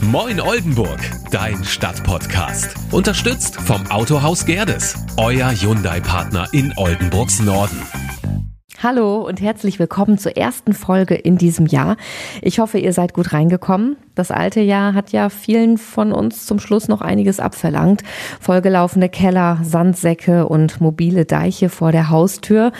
Moin Oldenburg, dein Stadtpodcast. Unterstützt vom Autohaus Gerdes, euer Hyundai-Partner in Oldenburgs Norden. Hallo und herzlich willkommen zur ersten Folge in diesem Jahr. Ich hoffe, ihr seid gut reingekommen. Das alte Jahr hat ja vielen von uns zum Schluss noch einiges abverlangt. Vollgelaufene Keller, Sandsäcke und mobile Deiche vor der Haustür.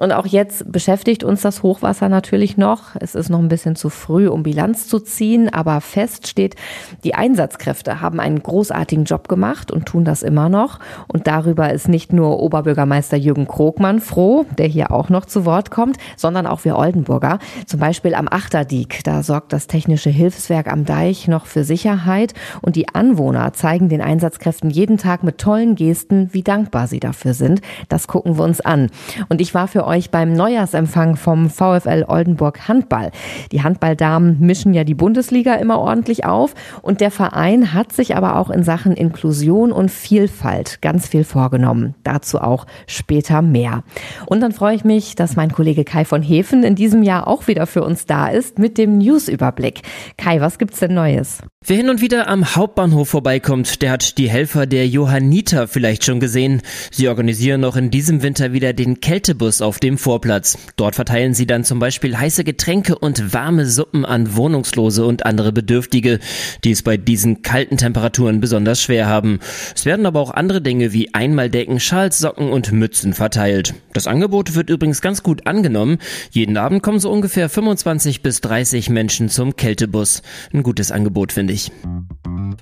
Und auch jetzt beschäftigt uns das Hochwasser natürlich noch. Es ist noch ein bisschen zu früh, um Bilanz zu ziehen, aber fest steht, die Einsatzkräfte haben einen großartigen Job gemacht und tun das immer noch. Und darüber ist nicht nur Oberbürgermeister Jürgen Krogmann froh, der hier auch noch zu Wort kommt, sondern auch wir Oldenburger. Zum Beispiel am Achterdiek. Da sorgt das Technische Hilfswerk am Deich noch für Sicherheit. Und die Anwohner zeigen den Einsatzkräften jeden Tag mit tollen Gesten, wie dankbar sie dafür sind. Das gucken wir uns an. Und ich war für euch beim Neujahrsempfang vom VfL Oldenburg Handball. Die Handballdamen mischen ja die Bundesliga immer ordentlich auf und der Verein hat sich aber auch in Sachen Inklusion und Vielfalt ganz viel vorgenommen. Dazu auch später mehr. Und dann freue ich mich, dass mein Kollege Kai von Hefen in diesem Jahr auch wieder für uns da ist mit dem Newsüberblick. Kai, was gibt's denn Neues? Wer hin und wieder am Hauptbahnhof vorbeikommt, der hat die Helfer der Johanniter vielleicht schon gesehen. Sie organisieren noch in diesem Winter wieder den Kältebus auf dem Vorplatz. Dort verteilen sie dann zum Beispiel heiße Getränke und warme Suppen an Wohnungslose und andere Bedürftige, die es bei diesen kalten Temperaturen besonders schwer haben. Es werden aber auch andere Dinge wie Einmaldecken, Schals, Socken und Mützen verteilt. Das Angebot wird übrigens ganz gut angenommen. Jeden Abend kommen so ungefähr 25 bis 30 Menschen zum Kältebus. Ein gutes Angebot, finde ich.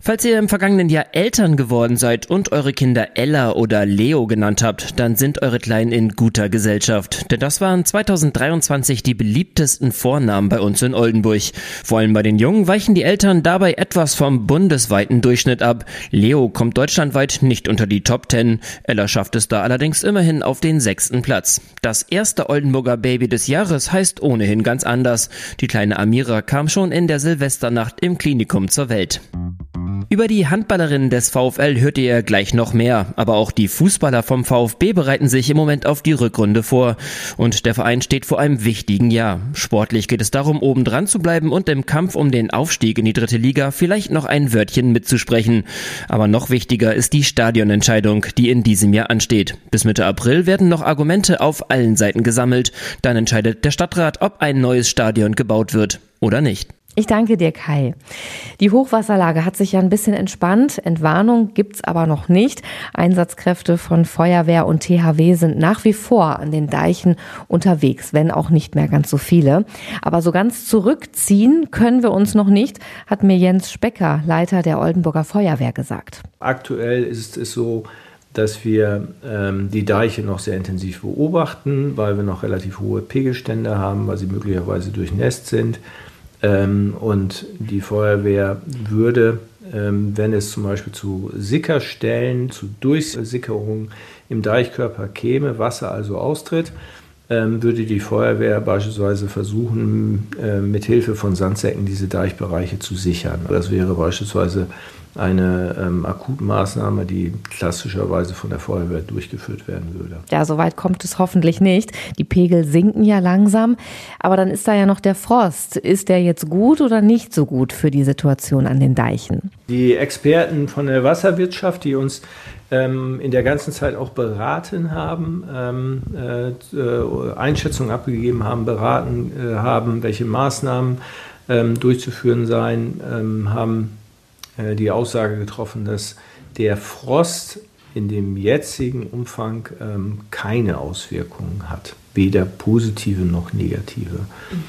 Falls ihr im vergangenen Jahr Eltern geworden seid und eure Kinder Ella oder Leo genannt habt, dann sind eure Kleinen in guter Gesellschaft. Denn das waren 2023 die beliebtesten Vornamen bei uns in Oldenburg. Vor allem bei den Jungen weichen die Eltern dabei etwas vom bundesweiten Durchschnitt ab. Leo kommt deutschlandweit nicht unter die Top 10. Ella schafft es da allerdings immerhin auf den sechsten Platz. Das erste Oldenburger Baby des Jahres heißt ohnehin ganz anders. Die kleine Amira kam schon in der Silvesternacht im Klinikum zur Welt. Über die Handballerinnen des VfL hört ihr gleich noch mehr, aber auch die Fußballer vom VfB bereiten sich im Moment auf die Rückrunde vor. Und der Verein steht vor einem wichtigen Jahr. Sportlich geht es darum, oben dran zu bleiben und im Kampf um den Aufstieg in die dritte Liga vielleicht noch ein Wörtchen mitzusprechen. Aber noch wichtiger ist die Stadionentscheidung, die in diesem Jahr ansteht. Bis Mitte April werden noch Argumente auf allen Seiten gesammelt. Dann entscheidet der Stadtrat, ob ein neues Stadion gebaut wird oder nicht. Ich danke dir, Kai. Die Hochwasserlage hat sich ja ein bisschen entspannt. Entwarnung gibt's aber noch nicht. Einsatzkräfte von Feuerwehr und THW sind nach wie vor an den Deichen unterwegs, wenn auch nicht mehr ganz so viele. Aber so ganz zurückziehen können wir uns noch nicht, hat mir Jens Specker, Leiter der Oldenburger Feuerwehr, gesagt. Aktuell ist es so, dass wir ähm, die Deiche noch sehr intensiv beobachten, weil wir noch relativ hohe Pegelstände haben, weil sie möglicherweise durchnässt sind. Ähm, und die Feuerwehr würde, ähm, wenn es zum Beispiel zu Sickerstellen, zu Durchsickerungen im Deichkörper käme, Wasser also austritt, würde die Feuerwehr beispielsweise versuchen, äh, mit Hilfe von Sandsäcken diese Deichbereiche zu sichern. Das wäre beispielsweise eine ähm, Akutmaßnahme, die klassischerweise von der Feuerwehr durchgeführt werden würde. Ja, soweit kommt es hoffentlich nicht. Die Pegel sinken ja langsam, aber dann ist da ja noch der Frost. Ist der jetzt gut oder nicht so gut für die Situation an den Deichen? Die Experten von der Wasserwirtschaft, die uns ähm, in der ganzen Zeit auch beraten haben, ähm, äh, Einschätzungen abgegeben haben, beraten äh, haben, welche Maßnahmen ähm, durchzuführen seien, ähm, haben äh, die Aussage getroffen, dass der Frost in dem jetzigen Umfang ähm, keine Auswirkungen hat, weder positive noch negative. Mhm.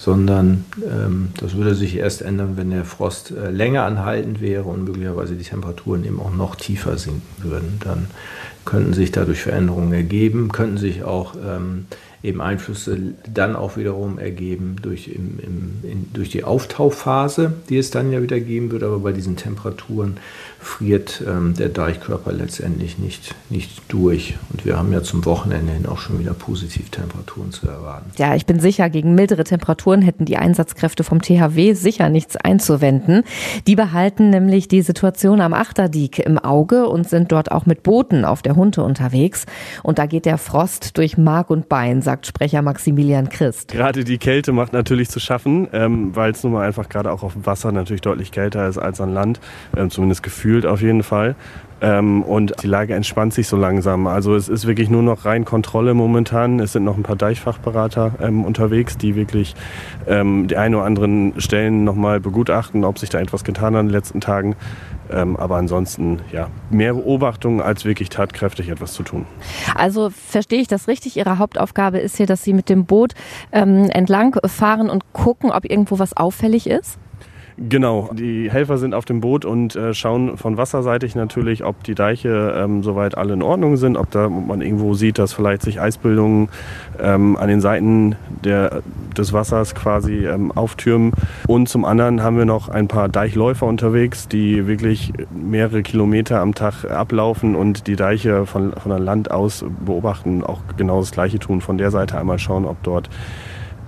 Sondern ähm, das würde sich erst ändern, wenn der Frost äh, länger anhaltend wäre und möglicherweise die Temperaturen eben auch noch tiefer sinken würden. Dann könnten sich dadurch Veränderungen ergeben, könnten sich auch ähm, eben Einflüsse dann auch wiederum ergeben durch, im, im, in, durch die Auftaufphase, die es dann ja wieder geben wird. Aber bei diesen Temperaturen friert ähm, der Deichkörper letztendlich nicht, nicht durch. Und wir haben ja zum Wochenende hin auch schon wieder Positivtemperaturen zu erwarten. Ja, ich bin sicher, gegen mildere Temperaturen hätten die Einsatzkräfte vom THW sicher nichts einzuwenden. Die behalten nämlich die Situation am Achterdiek im Auge und sind dort auch mit Booten auf der Hunte unterwegs. Und da geht der Frost durch Mark und Bein sagt Sprecher Maximilian Christ. Gerade die Kälte macht natürlich zu schaffen, ähm, weil es nun mal einfach gerade auch auf dem Wasser natürlich deutlich kälter ist als an Land, ähm, zumindest gefühlt auf jeden Fall. Ähm, und die Lage entspannt sich so langsam. Also es ist wirklich nur noch rein Kontrolle momentan. Es sind noch ein paar Deichfachberater ähm, unterwegs, die wirklich ähm, die ein oder anderen Stellen nochmal begutachten, ob sich da etwas getan hat in den letzten Tagen. Ähm, aber ansonsten, ja, mehr Beobachtung als wirklich tatkräftig etwas zu tun. Also verstehe ich das richtig? Ihre Hauptaufgabe ist hier, dass Sie mit dem Boot ähm, entlang fahren und gucken, ob irgendwo was auffällig ist? Genau, die Helfer sind auf dem Boot und äh, schauen von wasserseitig natürlich, ob die Deiche ähm, soweit alle in Ordnung sind, ob da man irgendwo sieht, dass vielleicht sich Eisbildungen ähm, an den Seiten der, des Wassers quasi ähm, auftürmen. Und zum anderen haben wir noch ein paar Deichläufer unterwegs, die wirklich mehrere Kilometer am Tag ablaufen und die Deiche von, von der Land aus beobachten, auch genau das Gleiche tun. Von der Seite einmal schauen, ob dort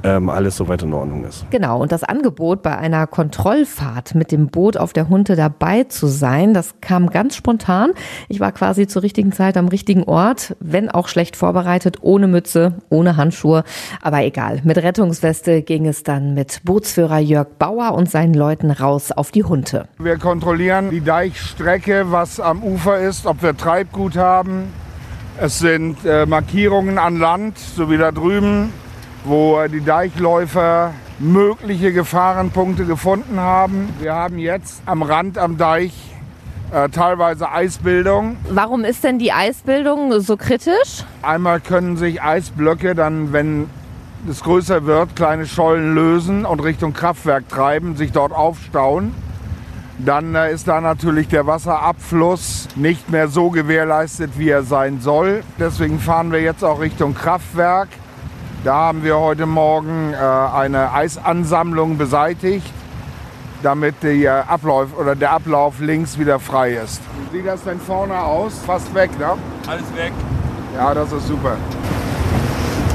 ähm, alles soweit in Ordnung ist. Genau, und das Angebot bei einer Kontrollfahrt mit dem Boot auf der Hunte dabei zu sein, das kam ganz spontan. Ich war quasi zur richtigen Zeit am richtigen Ort, wenn auch schlecht vorbereitet, ohne Mütze, ohne Handschuhe, aber egal. Mit Rettungsweste ging es dann mit Bootsführer Jörg Bauer und seinen Leuten raus auf die Hunte. Wir kontrollieren die Deichstrecke, was am Ufer ist, ob wir Treibgut haben. Es sind äh, Markierungen an Land, so wie da drüben wo die Deichläufer mögliche Gefahrenpunkte gefunden haben. Wir haben jetzt am Rand am Deich äh, teilweise Eisbildung. Warum ist denn die Eisbildung so kritisch? Einmal können sich Eisblöcke dann, wenn es größer wird, kleine Schollen lösen und Richtung Kraftwerk treiben, sich dort aufstauen. Dann äh, ist da natürlich der Wasserabfluss nicht mehr so gewährleistet, wie er sein soll. Deswegen fahren wir jetzt auch Richtung Kraftwerk. Da haben wir heute Morgen äh, eine Eisansammlung beseitigt, damit der Ablauf, oder der Ablauf links wieder frei ist. Wie sieht das denn vorne aus? Fast weg, ne? Alles weg. Ja, das ist super.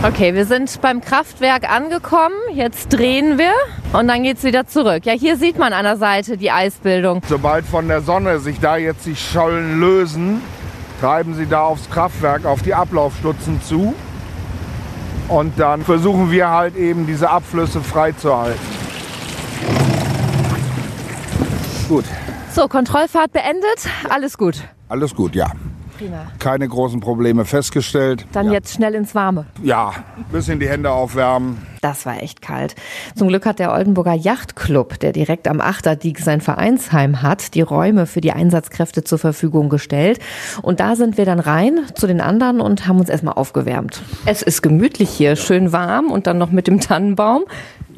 Okay, wir sind beim Kraftwerk angekommen. Jetzt drehen wir und dann geht es wieder zurück. Ja, hier sieht man an der Seite die Eisbildung. Sobald von der Sonne sich da jetzt die Schollen lösen, treiben sie da aufs Kraftwerk, auf die Ablaufstutzen zu. Und dann versuchen wir halt eben diese Abflüsse freizuhalten. Gut. So, Kontrollfahrt beendet. Alles gut. Alles gut, ja. Prima. Keine großen Probleme festgestellt. Dann ja. jetzt schnell ins Warme. Ja, bisschen die Hände aufwärmen. Das war echt kalt. Zum Glück hat der Oldenburger Yachtclub, der direkt am Achterdiek sein Vereinsheim hat, die Räume für die Einsatzkräfte zur Verfügung gestellt. Und da sind wir dann rein zu den anderen und haben uns erstmal aufgewärmt. Es ist gemütlich hier, schön warm und dann noch mit dem Tannenbaum.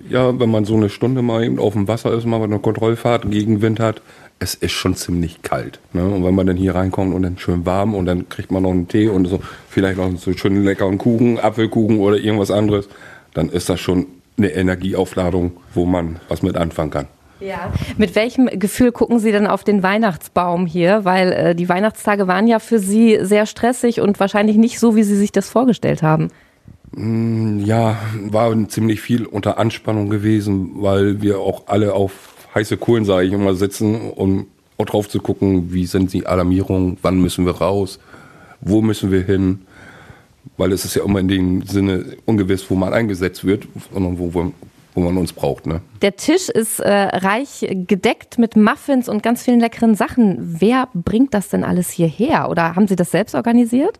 Ja, wenn man so eine Stunde mal eben auf dem Wasser ist, mal eine Kontrollfahrt, Gegenwind hat, es ist schon ziemlich kalt. Ne? Und wenn man dann hier reinkommt und dann schön warm und dann kriegt man noch einen Tee und so, vielleicht noch so schön leckeren Kuchen, Apfelkuchen oder irgendwas anderes, dann ist das schon eine Energieaufladung, wo man was mit anfangen kann. Ja. Mit welchem Gefühl gucken Sie denn auf den Weihnachtsbaum hier? Weil äh, die Weihnachtstage waren ja für Sie sehr stressig und wahrscheinlich nicht so, wie Sie sich das vorgestellt haben. Mm, ja, war ziemlich viel unter Anspannung gewesen, weil wir auch alle auf heiße Kohlen, sage ich immer, sitzen, um auch drauf zu gucken, wie sind die Alarmierungen, wann müssen wir raus, wo müssen wir hin, weil es ist ja immer in dem Sinne ungewiss, wo man eingesetzt wird, sondern wo, wo, wo man uns braucht. Ne? Der Tisch ist äh, reich gedeckt mit Muffins und ganz vielen leckeren Sachen. Wer bringt das denn alles hierher? Oder haben Sie das selbst organisiert?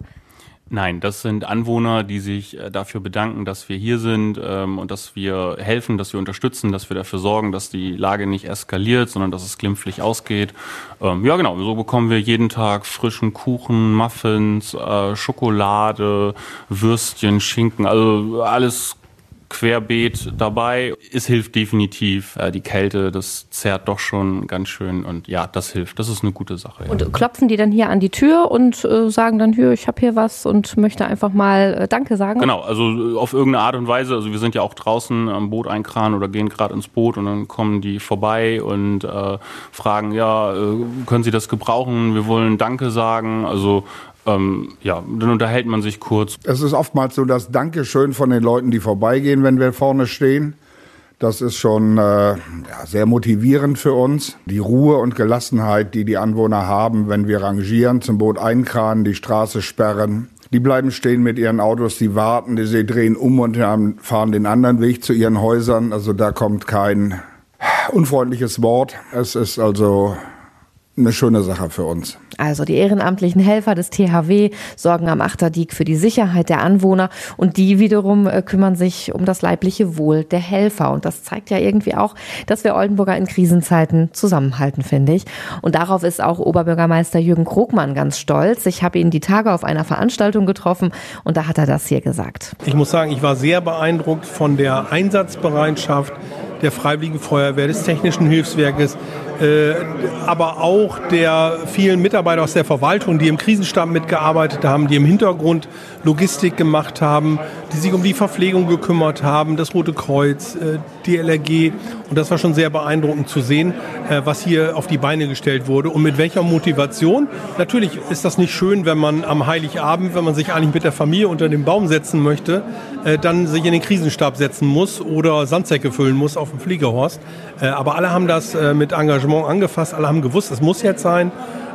Nein, das sind Anwohner, die sich äh, dafür bedanken, dass wir hier sind ähm, und dass wir helfen, dass wir unterstützen, dass wir dafür sorgen, dass die Lage nicht eskaliert, sondern dass es glimpflich ausgeht. Ähm, ja, genau, so bekommen wir jeden Tag frischen Kuchen, Muffins, äh, Schokolade, Würstchen, Schinken, also alles querbeet dabei. Es hilft definitiv. Äh, die Kälte, das zerrt doch schon ganz schön und ja, das hilft. Das ist eine gute Sache. Ja. Und klopfen die dann hier an die Tür und äh, sagen dann, hier, ich habe hier was und möchte einfach mal äh, Danke sagen? Genau, also auf irgendeine Art und Weise. Also wir sind ja auch draußen am Boot einkran oder gehen gerade ins Boot und dann kommen die vorbei und äh, fragen, ja, können Sie das gebrauchen? Wir wollen Danke sagen. Also ähm, ja, dann unterhält man sich kurz. Es ist oftmals so das Dankeschön von den Leuten, die vorbeigehen, wenn wir vorne stehen. Das ist schon äh, ja, sehr motivierend für uns. Die Ruhe und Gelassenheit, die die Anwohner haben, wenn wir rangieren, zum Boot einkranen, die Straße sperren. Die bleiben stehen mit ihren Autos, die warten, die sie drehen um und fahren den anderen Weg zu ihren Häusern. Also da kommt kein unfreundliches Wort. Es ist also eine schöne Sache für uns. Also die ehrenamtlichen Helfer des THW sorgen am Achterdiek für die Sicherheit der Anwohner und die wiederum äh, kümmern sich um das leibliche Wohl der Helfer. Und das zeigt ja irgendwie auch, dass wir Oldenburger in Krisenzeiten zusammenhalten, finde ich. Und darauf ist auch Oberbürgermeister Jürgen Krogmann ganz stolz. Ich habe ihn die Tage auf einer Veranstaltung getroffen und da hat er das hier gesagt. Ich muss sagen, ich war sehr beeindruckt von der Einsatzbereitschaft der Freiwilligen Feuerwehr, des Technischen Hilfswerkes, aber auch der vielen Mitarbeiter aus der Verwaltung, die im Krisenstab mitgearbeitet haben, die im Hintergrund Logistik gemacht haben, die sich um die Verpflegung gekümmert haben, das Rote Kreuz, äh, die LRG. Und das war schon sehr beeindruckend zu sehen, äh, was hier auf die Beine gestellt wurde und mit welcher Motivation. Natürlich ist das nicht schön, wenn man am Heiligabend, wenn man sich eigentlich mit der Familie unter den Baum setzen möchte, dann sich in den Krisenstab setzen muss oder Sandsäcke füllen muss auf dem Fliegerhorst. Aber alle haben das mit Engagement Engagement angefasst. Alle haben gewusst, es muss jetzt sein.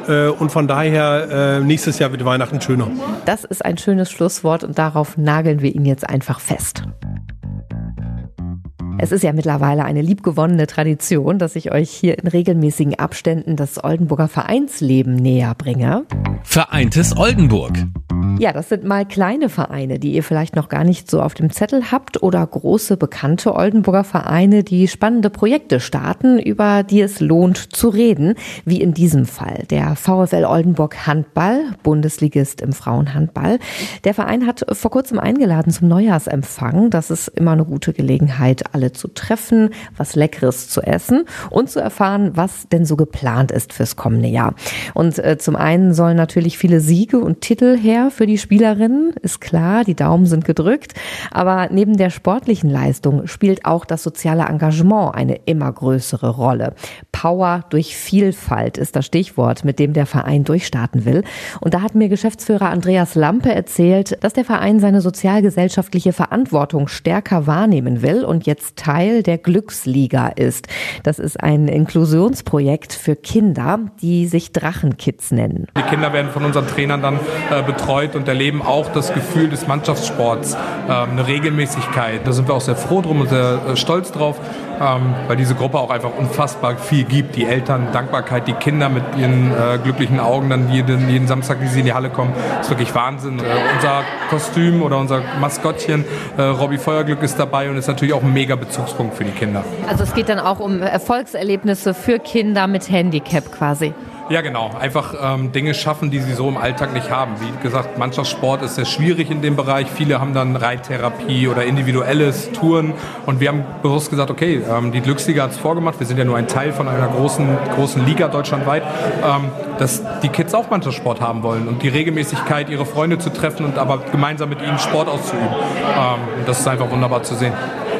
Äh, und von daher, äh, nächstes Jahr wird Weihnachten schöner. Das ist ein schönes Schlusswort und darauf nageln wir ihn jetzt einfach fest. Es ist ja mittlerweile eine liebgewonnene Tradition, dass ich euch hier in regelmäßigen Abständen das Oldenburger Vereinsleben näher bringe. Vereintes Oldenburg. Ja, das sind mal kleine Vereine, die ihr vielleicht noch gar nicht so auf dem Zettel habt oder große bekannte Oldenburger Vereine, die spannende Projekte starten, über die es lohnt zu reden, wie in diesem Fall der VfL Oldenburg Handball, Bundesligist im Frauenhandball. Der Verein hat vor kurzem eingeladen zum Neujahrsempfang. Das ist immer eine gute Gelegenheit, alle zu treffen, was Leckeres zu essen und zu erfahren, was denn so geplant ist fürs kommende Jahr. Und äh, zum einen sollen natürlich viele Siege und Titel her für die Spielerinnen, ist klar, die Daumen sind gedrückt. Aber neben der sportlichen Leistung spielt auch das soziale Engagement eine immer größere Rolle. Power durch Vielfalt ist das Stichwort, mit dem der Verein durchstarten will. Und da hat mir Geschäftsführer Andreas Lampe erzählt, dass der Verein seine sozialgesellschaftliche Verantwortung stärker wahrnehmen will und jetzt Teil der Glücksliga ist. Das ist ein Inklusionsprojekt für Kinder, die sich Drachenkids nennen. Die Kinder werden von unseren Trainern dann äh, betreut und erleben auch das Gefühl des Mannschaftssports, äh, eine Regelmäßigkeit. Da sind wir auch sehr froh drum und sehr äh, stolz drauf ähm, weil diese Gruppe auch einfach unfassbar viel gibt. Die Eltern, Dankbarkeit, die Kinder mit ihren äh, glücklichen Augen dann jeden, jeden Samstag, wie sie in die Halle kommen, ist wirklich Wahnsinn. Äh, unser Kostüm oder unser Maskottchen, Robbie Feuerglück ist dabei und ist natürlich auch ein mega Bezugspunkt für die Kinder. Also es geht dann auch um Erfolgserlebnisse für Kinder mit Handicap quasi. Ja, genau. Einfach ähm, Dinge schaffen, die sie so im Alltag nicht haben. Wie gesagt, Mannschaftssport ist sehr schwierig in dem Bereich. Viele haben dann Reittherapie oder individuelles Touren. Und wir haben bewusst gesagt, okay, ähm, die Glücksliga hat es vorgemacht. Wir sind ja nur ein Teil von einer großen, großen Liga deutschlandweit, ähm, dass die Kids auch Mannschaftssport haben wollen und die Regelmäßigkeit, ihre Freunde zu treffen und aber gemeinsam mit ihnen Sport auszuüben. Ähm, das ist einfach wunderbar zu sehen.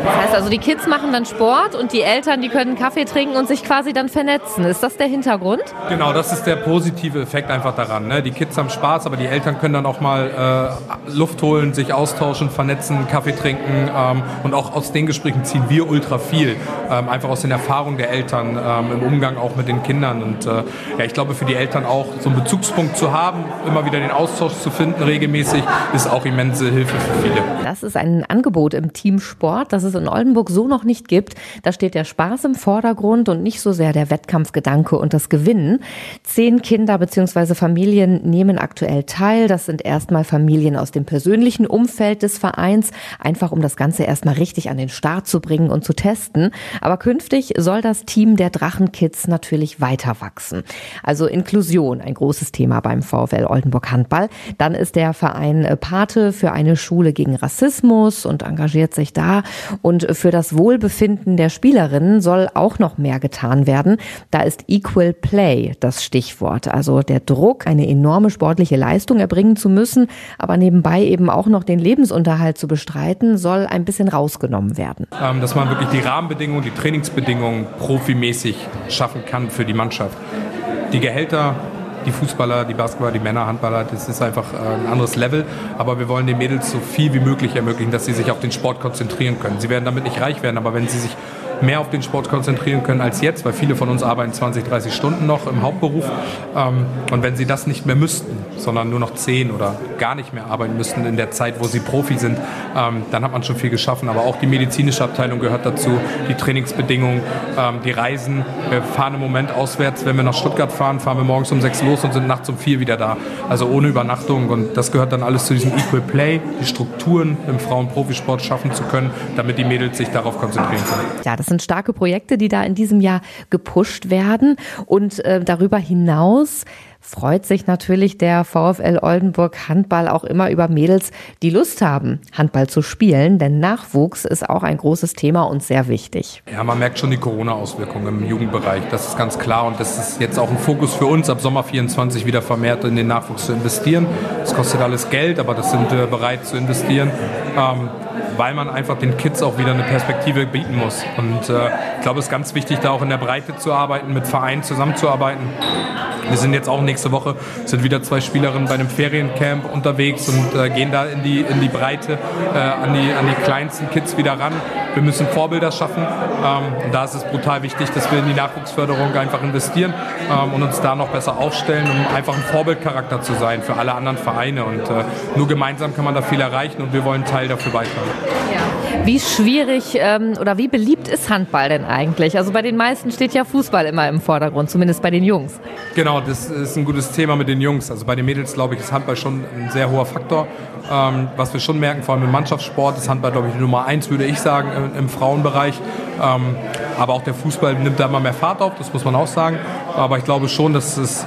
Das heißt also, die Kids machen dann Sport und die Eltern, die können Kaffee trinken und sich quasi dann vernetzen. Ist das der Hintergrund? Genau, das ist der positive Effekt einfach daran. Ne? Die Kids haben Spaß, aber die Eltern können dann auch mal äh, Luft holen, sich austauschen, vernetzen, Kaffee trinken ähm, und auch aus den Gesprächen ziehen wir ultra viel. Ähm, einfach aus den Erfahrungen der Eltern ähm, im Umgang auch mit den Kindern. Und äh, ja, ich glaube, für die Eltern auch so einen Bezugspunkt zu haben, immer wieder den Austausch zu finden regelmäßig, ist auch immense Hilfe für viele. Das ist ein Angebot im Teamsport, das ist es in Oldenburg so noch nicht gibt. Da steht der Spaß im Vordergrund und nicht so sehr der Wettkampfgedanke und das Gewinnen. Zehn Kinder bzw. Familien nehmen aktuell teil. Das sind erstmal Familien aus dem persönlichen Umfeld des Vereins, einfach um das Ganze erstmal richtig an den Start zu bringen und zu testen. Aber künftig soll das Team der Drachenkids natürlich weiter wachsen. Also Inklusion, ein großes Thema beim VfL Oldenburg Handball. Dann ist der Verein Pate für eine Schule gegen Rassismus und engagiert sich da. Und für das Wohlbefinden der Spielerinnen soll auch noch mehr getan werden. Da ist Equal Play das Stichwort. Also der Druck, eine enorme sportliche Leistung erbringen zu müssen, aber nebenbei eben auch noch den Lebensunterhalt zu bestreiten, soll ein bisschen rausgenommen werden. Ähm, dass man wirklich die Rahmenbedingungen, die Trainingsbedingungen profimäßig schaffen kann für die Mannschaft. Die Gehälter die Fußballer, die Basketballer, die Männer, Handballer, das ist einfach äh, ein anderes Level. Aber wir wollen den Mädels so viel wie möglich ermöglichen, dass sie sich auf den Sport konzentrieren können. Sie werden damit nicht reich werden, aber wenn sie sich mehr auf den Sport konzentrieren können als jetzt, weil viele von uns arbeiten 20, 30 Stunden noch im Hauptberuf. Ähm, und wenn sie das nicht mehr müssten, sondern nur noch 10 oder gar nicht mehr arbeiten müssten in der Zeit, wo sie Profi sind, ähm, dann hat man schon viel geschaffen. Aber auch die medizinische Abteilung gehört dazu, die Trainingsbedingungen, ähm, die Reisen. Wir fahren im Moment auswärts, wenn wir nach Stuttgart fahren, fahren wir morgens um 6 los und sind nachts um 4 wieder da. Also ohne Übernachtung. Und das gehört dann alles zu diesem Equal Play, die Strukturen im Frauenprofisport schaffen zu können, damit die Mädels sich darauf konzentrieren können. Ja, das sind starke Projekte, die da in diesem Jahr gepusht werden. Und äh, darüber hinaus freut sich natürlich der VfL Oldenburg Handball auch immer über Mädels, die Lust haben, Handball zu spielen, denn Nachwuchs ist auch ein großes Thema und sehr wichtig. Ja, man merkt schon die Corona-Auswirkungen im Jugendbereich, das ist ganz klar und das ist jetzt auch ein Fokus für uns, ab Sommer 24 wieder vermehrt in den Nachwuchs zu investieren. Das kostet alles Geld, aber das sind wir bereit zu investieren. Ähm, weil man einfach den Kids auch wieder eine Perspektive bieten muss. Und äh, ich glaube, es ist ganz wichtig, da auch in der Breite zu arbeiten, mit Vereinen zusammenzuarbeiten. Wir sind jetzt auch nächste Woche, sind wieder zwei Spielerinnen bei einem Feriencamp unterwegs und äh, gehen da in die, in die Breite, äh, an, die, an die kleinsten Kids wieder ran. Wir müssen Vorbilder schaffen. Ähm, und da ist es brutal wichtig, dass wir in die Nachwuchsförderung einfach investieren ähm, und uns da noch besser aufstellen, um einfach ein Vorbildcharakter zu sein für alle anderen Vereine. Und äh, nur gemeinsam kann man da viel erreichen und wir wollen Teil dafür beitragen. Ja. Wie schwierig ähm, oder wie beliebt ist Handball denn eigentlich? Also bei den meisten steht ja Fußball immer im Vordergrund, zumindest bei den Jungs. Genau, das ist ein gutes Thema mit den Jungs. Also bei den Mädels, glaube ich, ist Handball schon ein sehr hoher Faktor. Ähm, was wir schon merken, vor allem im Mannschaftssport, ist Handball, glaube ich, die Nummer eins, würde ich sagen, im, im Frauenbereich. Ähm, aber auch der Fußball nimmt da immer mehr Fahrt auf, das muss man auch sagen. Aber ich glaube schon, dass es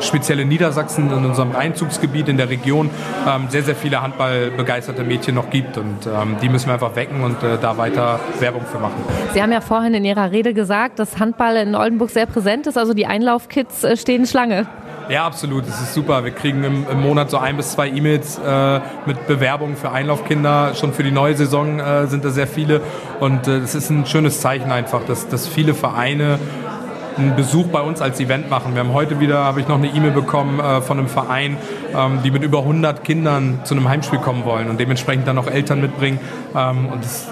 speziell in Niedersachsen, in unserem Einzugsgebiet, in der Region, ähm, sehr, sehr viele handballbegeisterte Mädchen noch gibt. Und ähm, die müssen wir einfach wecken und äh, da weiter Werbung für machen. Sie haben ja vorhin in Ihrer Rede gesagt, dass Handball in Oldenburg sehr präsent ist. Also die Einlaufkids äh, stehen Schlange. Ja, absolut. Das ist super. Wir kriegen im, im Monat so ein bis zwei E-Mails äh, mit Bewerbungen für Einlaufkinder. Schon für die neue Saison äh, sind da sehr viele. Und es äh, ist ein schönes Zeichen einfach, dass, dass viele Vereine einen Besuch bei uns als Event machen. Wir haben heute wieder, habe ich noch eine E-Mail bekommen äh, von einem Verein, ähm, die mit über 100 Kindern zu einem Heimspiel kommen wollen und dementsprechend dann auch Eltern mitbringen. Ähm, und das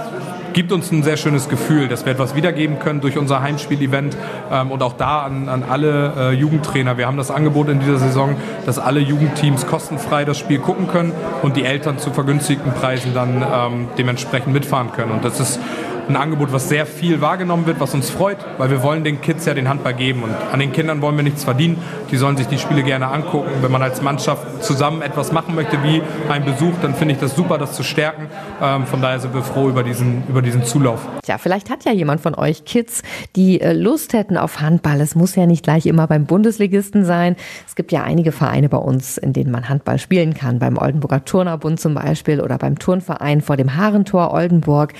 gibt uns ein sehr schönes Gefühl, dass wir etwas wiedergeben können durch unser Heimspiel-Event ähm, und auch da an, an alle äh, Jugendtrainer. Wir haben das Angebot in dieser Saison, dass alle Jugendteams kostenfrei das Spiel gucken können und die Eltern zu vergünstigten Preisen dann ähm, dementsprechend mitfahren können. Und das ist ein Angebot, was sehr viel wahrgenommen wird, was uns freut, weil wir wollen den Kids ja den Handball geben und an den Kindern wollen wir nichts verdienen. Die sollen sich die Spiele gerne angucken. Wenn man als Mannschaft zusammen etwas machen möchte, wie ein Besuch, dann finde ich das super, das zu stärken. Ähm, von daher sind wir froh über diesen, über diesen Zulauf. Tja, vielleicht hat ja jemand von euch Kids, die äh, Lust hätten auf Handball. Es muss ja nicht gleich immer beim Bundesligisten sein. Es gibt ja einige Vereine bei uns, in denen man Handball spielen kann. Beim Oldenburger Turnerbund zum Beispiel oder beim Turnverein vor dem Haarentor Oldenburg.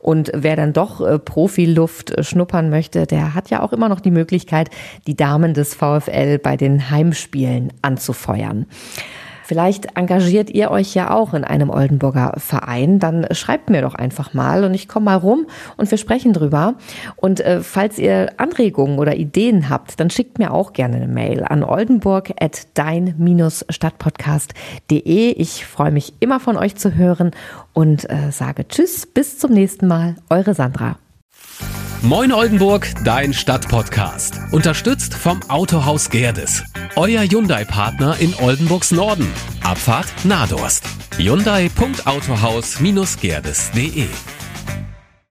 Und wer dann doch äh, Profiluft äh, schnuppern möchte, der hat ja auch immer noch die Möglichkeit, die Damen des VfL bei den Heimspielen anzufeuern. Vielleicht engagiert ihr euch ja auch in einem Oldenburger Verein. Dann schreibt mir doch einfach mal und ich komme mal rum und wir sprechen drüber. Und äh, falls ihr Anregungen oder Ideen habt, dann schickt mir auch gerne eine Mail an oldenburg.dein-stadtpodcast.de. Ich freue mich immer von euch zu hören und äh, sage Tschüss, bis zum nächsten Mal. Eure Sandra. Moin Oldenburg, dein Stadtpodcast. Unterstützt vom Autohaus Gerdes. Euer Hyundai-Partner in Oldenburgs Norden. Abfahrt Nadorst. Hyundai.autohaus-gerdes.de